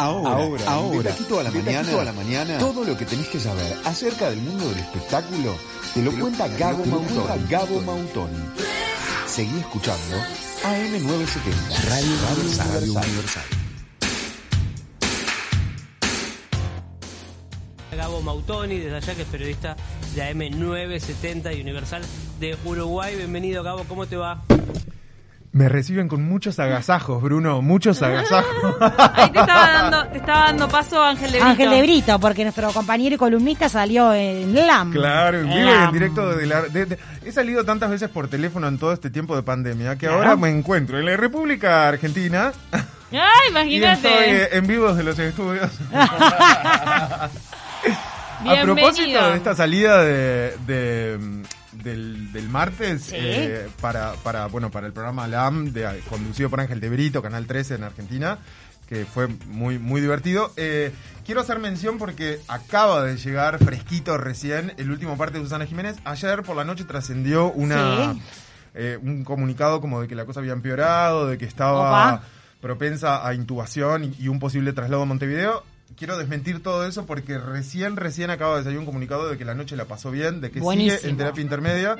Ahora, ahora, ahora, a la mañana, a la mañana, todo lo que tenés que saber acerca del mundo del espectáculo te lo, cuenta Gabo Mautoni. Gabo Mautoni. Seguí escuchando AM970, Radio, Radio, Universal. Gabo Mautoni, desde allá que es periodista de AM970 y Universal de Uruguay. Bienvenido Gabo, ¿cómo te va? Me reciben con muchos agasajos, Bruno, muchos agasajos. Ahí te estaba dando, te estaba dando paso Ángel de Brito. Ángel de Brito, porque nuestro compañero y columnista salió en LAM. Claro, en vivo y en directo de la... he salido tantas veces por teléfono en todo este tiempo de pandemia que ahora me encuentro en la República Argentina. ¡Ay, imagínate! Y estoy en vivo de los estudios. A propósito de esta salida de del, del martes eh, para, para, bueno, para el programa LAM, de, conducido por Ángel de Brito, Canal 13 en Argentina, que fue muy, muy divertido. Eh, quiero hacer mención porque acaba de llegar fresquito recién el último parte de Susana Jiménez. Ayer por la noche trascendió una... Eh, un comunicado como de que la cosa había empeorado, de que estaba propensa a intubación y, un posible traslado a Montevideo quiero desmentir todo eso porque recién, recién acaba de salir un comunicado de que la noche la pasó bien, de que sigue en terapia intermedia.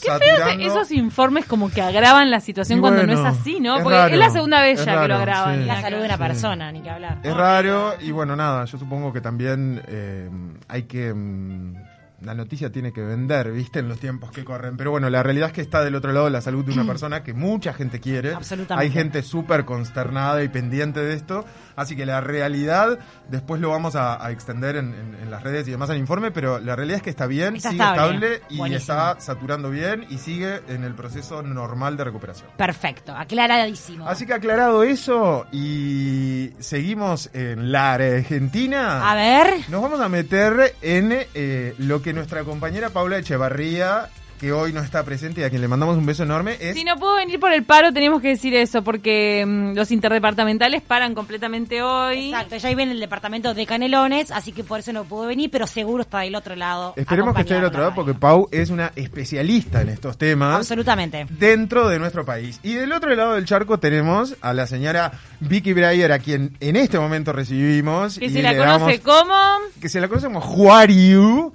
Qué feo esos informes como que agravan la situación cuando no es así, ¿no? Porque es la segunda vez ya que lo agravan. La salud de una persona, ni que hablar. Es raro y bueno, nada, yo supongo que también eh, hay que... Mm, la noticia tiene que vender, ¿viste? En los tiempos que corren. Pero bueno, la realidad es que está del otro lado la salud de una persona que mucha gente quiere. Absolutamente. Hay gente súper consternada y pendiente de esto. Así que la realidad, después lo vamos a, extender en, las redes y demás al informe, pero la realidad es que está bien, sigue estable, y está saturando bien y sigue en el proceso normal de recuperación. Perfecto, aclaradísimo. Así que aclarado eso y seguimos en la Argentina. A ver. Nos vamos a meter en eh, lo que nuestra compañera Paula Echevarría que hoy no está presente y a quien le mandamos un beso enorme es... Si no puedo venir por el paro, tenemos que decir eso, porque mm, los interdepartamentales paran completamente hoy. Exacto, ya viene el departamento de Canelones, así que por eso no pudo venir, pero seguro está del otro lado. Esperemos que esté del otro lado, porque Pau es una especialista en estos temas. Absolutamente. Dentro de nuestro país. Y del otro lado del charco tenemos a la señora Vicky Breyer, a quien en este momento recibimos. Que se la conoce como... Que se la conoce como Juariu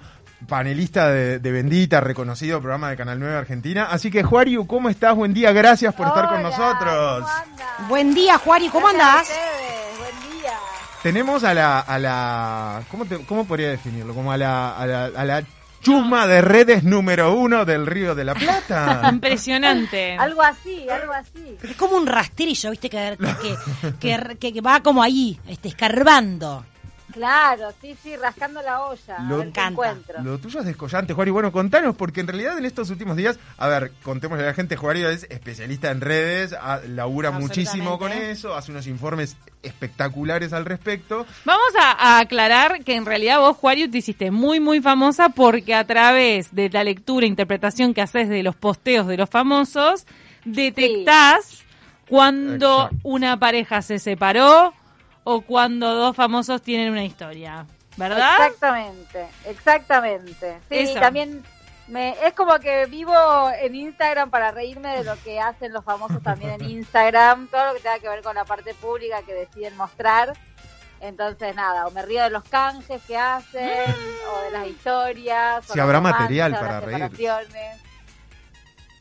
panelista de, Bendita, reconocido programa de Canal 9 Argentina. Así que, Juario, ¿cómo estás? Buen día, gracias por estar con nosotros. Buen día, Juario, ¿cómo andás? Buen día. Tenemos a la, a la ¿cómo, ¿cómo podría definirlo? Como a la, a la, a la chusma de redes número uno del Río de la Plata. Impresionante. algo así, algo así. Es como un rastrillo, ¿viste? Que, que, que, que va como ahí, este, escarbando. Claro, sí, sí, rascando la olla. Lo, encuentro. Lo tuyo es descollante, Juari. Bueno, contanos, porque en realidad en estos últimos días, a ver, contémosle a la gente, Juari es especialista en redes, labura muchísimo con eso, hace unos informes espectaculares al respecto. Vamos a, aclarar que en realidad vos, Juario, te hiciste muy, muy famosa porque a través de la lectura e interpretación que haces de los posteos de los famosos, detectás cuando una pareja se separó, o cuando dos famosos tienen una historia, ¿verdad? Exactamente, exactamente. Sí, también me, es como que vivo en Instagram para reírme de lo que hacen los famosos también en Instagram, todo lo que tenga que ver con la parte pública que deciden mostrar. Entonces, nada, o me río de los canjes que hacen, o de las historias. Si habrá material para reír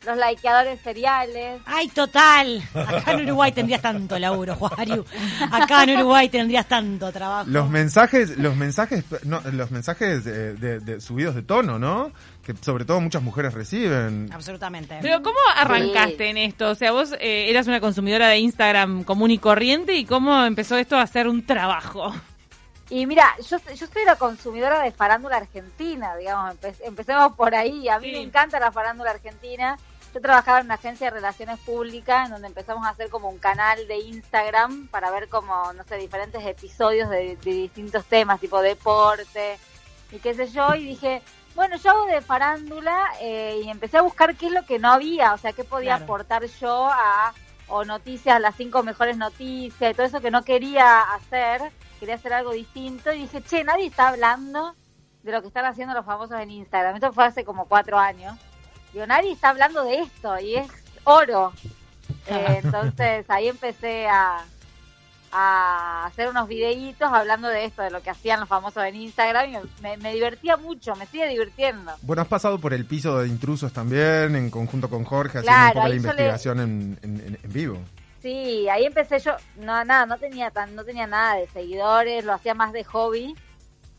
los likeadores seriales. ¡Ay, total! Acá en Uruguay tendrías tanto laburo, Juariu. Acá en Uruguay tendrías tanto trabajo. Los mensajes, los mensajes, no, los mensajes de, subidos de tono, ¿no? Que sobre todo muchas mujeres reciben. Absolutamente. Pero ¿cómo arrancaste en esto? O sea, vos eh, eras una consumidora de Instagram común y corriente y ¿cómo empezó esto a ser un trabajo? Y mira, yo, yo soy la consumidora de farándula argentina, digamos, empecemos por ahí. A mí me encanta la farándula argentina yo trabajaba en una agencia de relaciones públicas en donde empezamos a hacer como un canal de Instagram para ver como, no sé, diferentes episodios de, distintos temas, tipo deporte y qué sé yo, y dije, bueno, yo hago de farándula eh, y empecé a buscar qué es lo que no había, o sea, qué podía aportar yo a, o noticias, las cinco mejores noticias y todo eso que no quería hacer, quería hacer algo distinto, y dije, che, nadie está hablando de lo que están haciendo los famosos en Instagram. Esto fue hace como cuatro años. Digo, nadie está hablando de esto y es oro. Eh, entonces ahí empecé a, a hacer unos videitos hablando de esto, de lo que hacían los famosos en Instagram y me, me divertía mucho, me sigue divirtiendo. Bueno, has pasado por el piso de intrusos también, en conjunto con Jorge, Claro, haciendo un poco la le- investigación en, en- en- en vivo. Sí, ahí empecé yo, no nada, no tenía tan, no tenía nada de seguidores, lo hacía más de hobby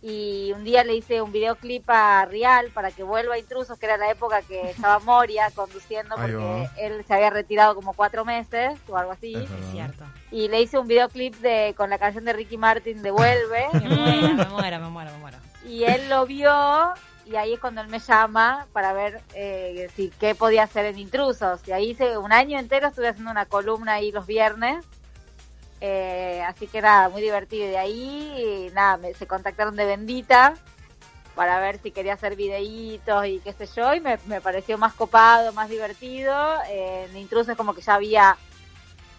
y un día le hice un videoclip a Real para que vuelva a Intrusos, que era la época que estaba Moria conduciendo porque él se había retirado como cuatro meses o algo así. Es cierto. Y le hice un videoclip de con la canción de Ricky Martin de Vuelve. Me muero, me muero, me muero, me muero. y él lo vio y ahí es cuando él me llama para ver eh, si qué podía hacer en Intrusos. Y ahí hice un año entero estuve haciendo una columna ahí los viernes. Eh, así que nada, muy divertido. Y de ahí, nada, me, se contactaron de Bendita para ver si quería hacer videitos y qué sé yo. Y me, me pareció más copado, más divertido. Eh, en Intrusos como que ya había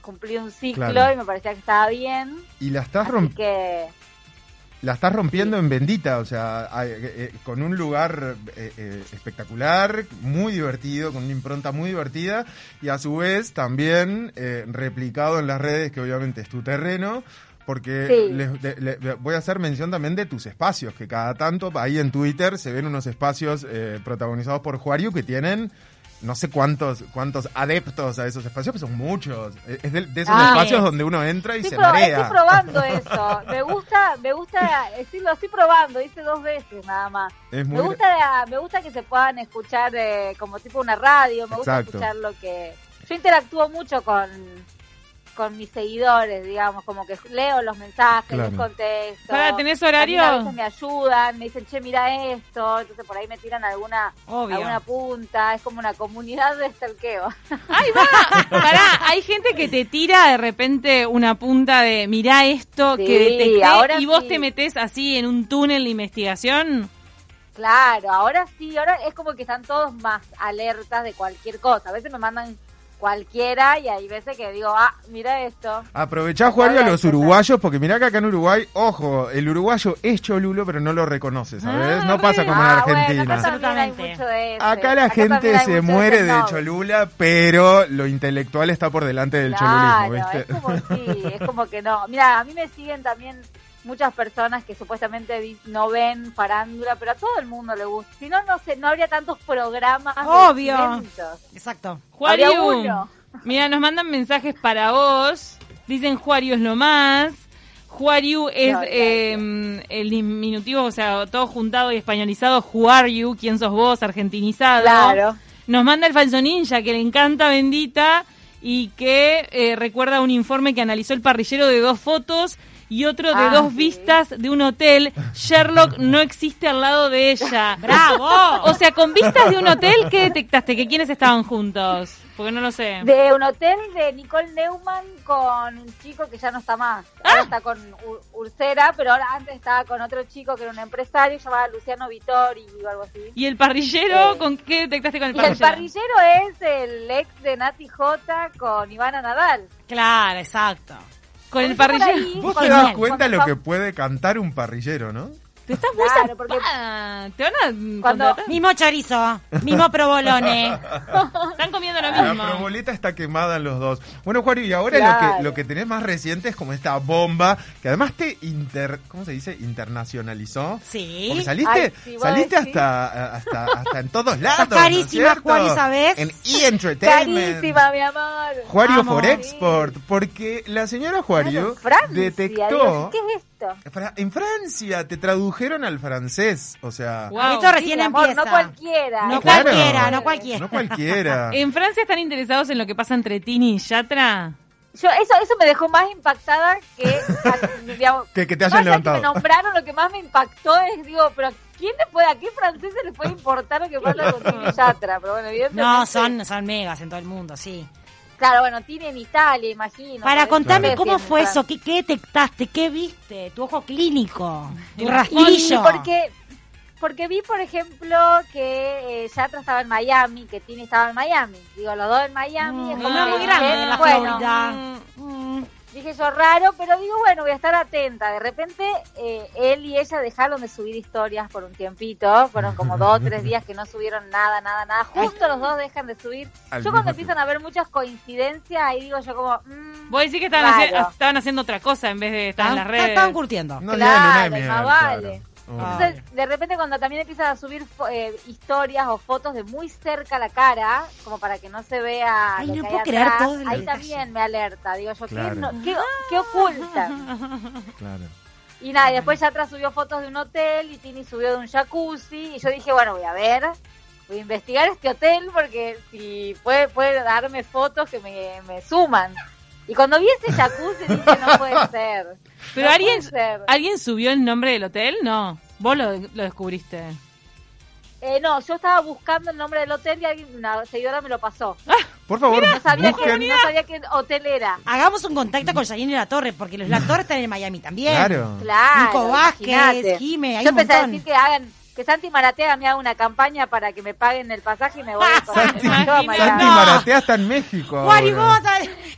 cumplido un ciclo Claro. y me parecía que estaba bien. Y la estás, Así romp- que la estás rompiendo en Bendita, o sea, eh, eh, con un lugar eh, espectacular, muy divertido, con una impronta muy divertida, y a su vez también eh, replicado en las redes, que obviamente es tu terreno, porque Sí. les- voy a hacer mención también de tus espacios, que cada tanto ahí en Twitter se ven unos espacios eh, protagonizados por Juario que tienen... No sé cuántos cuántos adeptos a esos espacios, pero son muchos. Es de, de esos Ah, espacios es. donde uno entra y Estoy, se marea. estoy probando eso. Me gusta, me gusta, estoy, lo estoy probando, hice dos veces nada más. Es muy Me gusta, me gusta que se puedan escuchar eh, como tipo una radio, me gusta escuchar lo que... Yo interactúo mucho con, con mis seguidores, digamos, como que leo los mensajes, Claro. les contesto. Pará, ¿tenés horario? A veces me ayudan, me dicen, che, mira esto, entonces por ahí me tiran alguna, Obvio. alguna punta, es como una comunidad de stalkeo. ¡Ahí va! Pará, hay gente que te tira de repente una punta de mirá esto Sí, que detecté ahora y vos sí. te metés así en un túnel de investigación. Claro, ahora sí, ahora es como que están todos más alertas de cualquier cosa. A veces me mandan cualquiera y hay veces que digo, ah, mira esto. Aprovechá, Juario, a los uruguayos, porque mirá que acá en Uruguay, ojo, el uruguayo es cholulo, pero no lo reconoce, ¿sabes? Ah, no pasa como en ah, Argentina. bueno, acá mucho de ese. Acá la gente se mucho muere de cholula, pero lo intelectual está por delante del Claro, cholulismo, es ¿viste? como sí, es como que no. Mira, a mí me siguen también muchas personas que supuestamente no ven farándula, pero a todo el mundo le gusta. Si no, no sé, no habría tantos programas. de Obvio. eventos. Exacto. Habría Juario, uno. mira, nos mandan mensajes para vos. Dicen Juario es lo más. Juariu es No, eh, el diminutivo, o sea, todo juntado y españolizado. Juariu, quién sos vos, argentinizado. Claro. Nos manda el falso ninja, que le encanta Bendita y que eh, recuerda un informe que analizó el parrillero de dos fotos y otro de Ah, dos sí. vistas de un hotel. Sherlock no existe al lado de ella. ¡Bravo! O sea, con vistas de un hotel, ¿qué detectaste? ¿Que quiénes estaban juntos? Porque no lo sé. De un hotel de Nicole Neumann con un chico que ya no está más. Ah. Está con Ur- Ursera, pero ahora antes estaba con otro chico que era un empresario llamado Luciano Vittori o algo así. ¿Y el parrillero? Eh, ¿Con qué detectaste con el Y el parrillero? parrillero es el ex de Nati J con Ivana Nadal. Claro, exacto. Con el parrillero. Vos con te das cuenta con lo que puede cantar un parrillero, ¿no? Te estás muy Claro. Te van a Cuando-. Mismo chorizo, mismo provolone. Están comiendo lo La mismo. proboleta está quemada en los dos. Bueno, Juario, y ahora lo que lo que tenés más reciente es como esta bomba que además te inter, ¿cómo se dice? internacionalizó. Sí. Porque saliste, Ay, sí, vos saliste decís. hasta, hasta, hasta en todos lados. ¿no carísima, cierto? Juario, ¿sabés? En E! Entertainment. Carísima, mi amor. Juario Vamos. for Export, porque la señora Juario Claro, Francia, detectó. ¿Qué es esto? Fra- En Francia te tradujeron al francés, o sea, Wow. Esto recién mi amor, empieza. no cualquiera. No Claro. cualquiera, no cualquiera. no cualquiera. ¿En Francia están interesados en lo que pasa entre Tini y Yatra? Yo, eso, eso me dejó más impactada que, digamos, Que- que te hayan levantado. Que me nombraron, lo que más me impactó es, digo, pero ¿quién le puede, a qué francés se le puede importar lo que pasa con Tini Yatra? Pero bueno, evidentemente. No, son, son megas en todo el mundo, sí. Claro, bueno, Tini en Italia, imagino. Para sé cómo fue eso, ¿Qué, qué detectaste, qué viste, tu ojo clínico, tu Y rastrillo. Porque, porque vi, por ejemplo, que eh, Yatra estaba en Miami, que Tini estaba en Miami. Digo, los dos en Miami. Mm, es no, como muy grande dije, la bueno, Florida. Mm, dije yo raro, pero digo, bueno, voy a estar atenta. De repente, eh, él y ella dejaron de subir historias por un tiempito. Fueron como dos o tres días que no subieron nada, nada, nada. Justo los dos dejan de subir. Al yo cuando empiezan a haber muchas coincidencias, ahí digo yo como... mm, Vos decís que estaban, haciendo, estaban haciendo otra cosa en vez de estar en las Estaban- redes. Estaban curtiendo. No Claro, de miel, más claro. vale. Entonces, de repente cuando también empiezan a subir eh, historias o fotos de muy cerca la cara, como para que no se vea Ay, lo no que puedo hay creer atrás, todo el ahí detalle. también me alerta. Digo yo, ¿qué, Claro. no- qué, qué ocultan? Claro. Y nada, y después Yatra subió fotos de un hotel y Tini subió de un jacuzzi y yo dije, bueno, voy a ver, voy a investigar este hotel porque si puede, puede darme fotos que me, me suman. Y cuando vi ese jacuzzi dije, no puede ser. Pero no alguien. ¿alguien subió el nombre del hotel? No. Vos lo, lo descubriste. Eh, no, yo estaba buscando el nombre del hotel y alguien, una seguidora me lo pasó. Por favor, No sabía, que, no sabía qué hotel era. Hagamos un contacto con Janine La Torre, porque los La Torre están en Miami también. Claro. Claro. Nico Vázquez. Jime, hay Yo un empecé a decir que hagan, que Santi Maratea me haga una campaña para que me paguen el pasaje y me voy Santi, a Miami. Santi No. Maratea está en México. Ahora. vos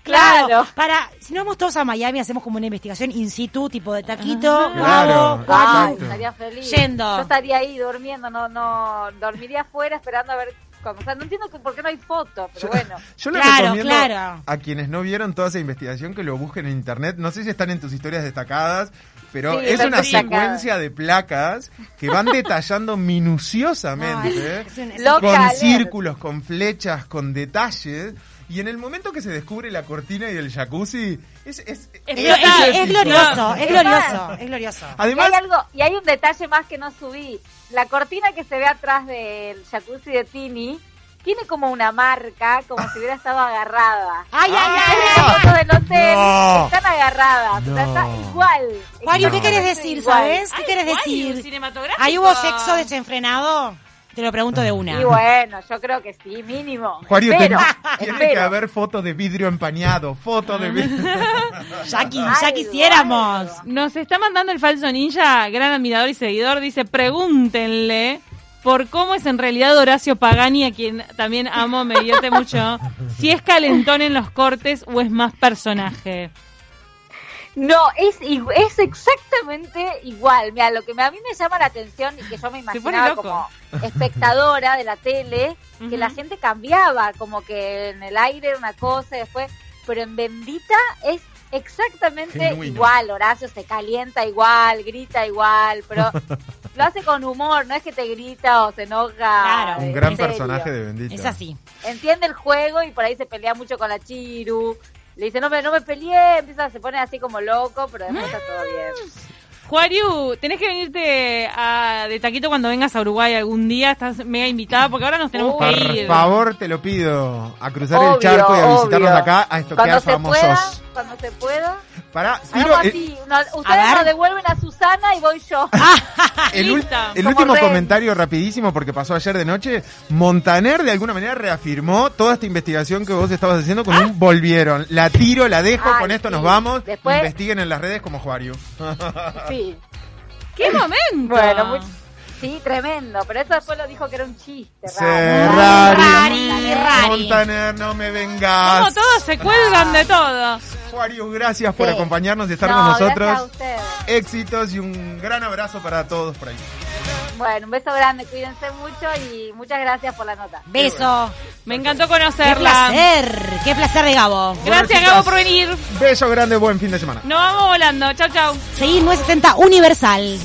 Claro. Claro. Para, si no vamos todos a Miami, hacemos como una investigación in situ, tipo de taquito, Claro, Ay, estaría feliz. Yendo. Yo estaría ahí durmiendo, no, no, dormiría afuera esperando a ver. Cuando, o sea, no entiendo por qué no hay fotos, pero bueno. Yo le Claro, recomiendo claro. a quienes no vieron toda esa investigación que lo busquen en internet. No sé si están en tus historias destacadas, pero Sí, es una secuencia de placas que van detallando minuciosamente. No, es- es un- es Loca con círculos, con flechas, con detalles. Y en el momento que se descubre la cortina y el jacuzzi, es, es, Es Es, es es- es épico. glorioso, es Es glorioso, es glorioso. Y Además, hay algo, y hay un detalle más que no subí. La cortina que se ve atrás del jacuzzi de Tini tiene como una marca, como si hubiera estado agarrada. Ay, ay, ay, Las fotos del hotel No. están agarradas, o sea, está No. igual. Mario, ¿qué querés decir, igual. sabes? ¿Qué Ay, querés decir? ¿Ahí hubo sexo desenfrenado? Te lo pregunto de una. Y bueno, yo creo que sí, mínimo. Juario, Espero, ten- tiene que haber fotos de vidrio empañado, fotos de vidrio. Jackie, Ay, ya quisiéramos. Nos está mandando el falso ninja, gran admirador y seguidor. Dice, pregúntenle por cómo es en realidad Horacio Pagani, a quien también amo, me divierte mucho. Si es calentón en los cortes o es más personaje. No, es, es exactamente igual. Mira, lo que me- a mí me llama la atención y que yo me imaginaba como espectadora de la tele, que la gente cambiaba, como que en el aire era una cosa y después, pero en Bendita es exactamente Genuino. igual. Horacio se calienta igual, grita igual, pero lo hace con humor, no es que te grita o se enoja. Claro. Un gran serio. personaje de Bendito. Es así. entiende el juego y por ahí se pelea mucho con la Chiru. Le dice, no me, no me peleé, empieza, se pone así como loco, pero después está todo bien. Juariu, tenés que venirte a, de taquito cuando vengas a Uruguay algún día. Estás mega invitada porque ahora nos tenemos Por que ir. favor, te lo pido. A cruzar el charco y a visitarnos obvio. acá a estoquear famosos. pueda, cuando se pueda. Para, Hagamos eh, así, no- ustedes nos devuelven a Susana y voy yo. el, ul- Lista. el Como último Ren. comentario rapidísimo porque pasó ayer de noche. Montaner de alguna manera reafirmó toda esta investigación que vos estabas haciendo con un volvieron. La tiro, la dejo, Ay, con esto sí. nos vamos. Después- Investiguen en las redes como Juario. Sí. ¡Qué momento! Bueno, muy- sí, tremendo. Pero eso después lo dijo que era un chiste. Rari, rari. Montaner, no me vengas. Como todos se cuelgan de todo. Gracias por Sí. acompañarnos y estar No, con gracias a nosotros. ustedes. Éxitos y un gran abrazo para todos por ahí. Bueno, un beso grande, cuídense mucho y muchas gracias por la nota. Beso. Me encantó Qué conocerla. placer. Qué placer de Gabo. Gracias, chicas. Gabo, por venir. Beso grande, buen fin de semana. Nos vamos volando. Chau, chau. Seguir 970 Universal.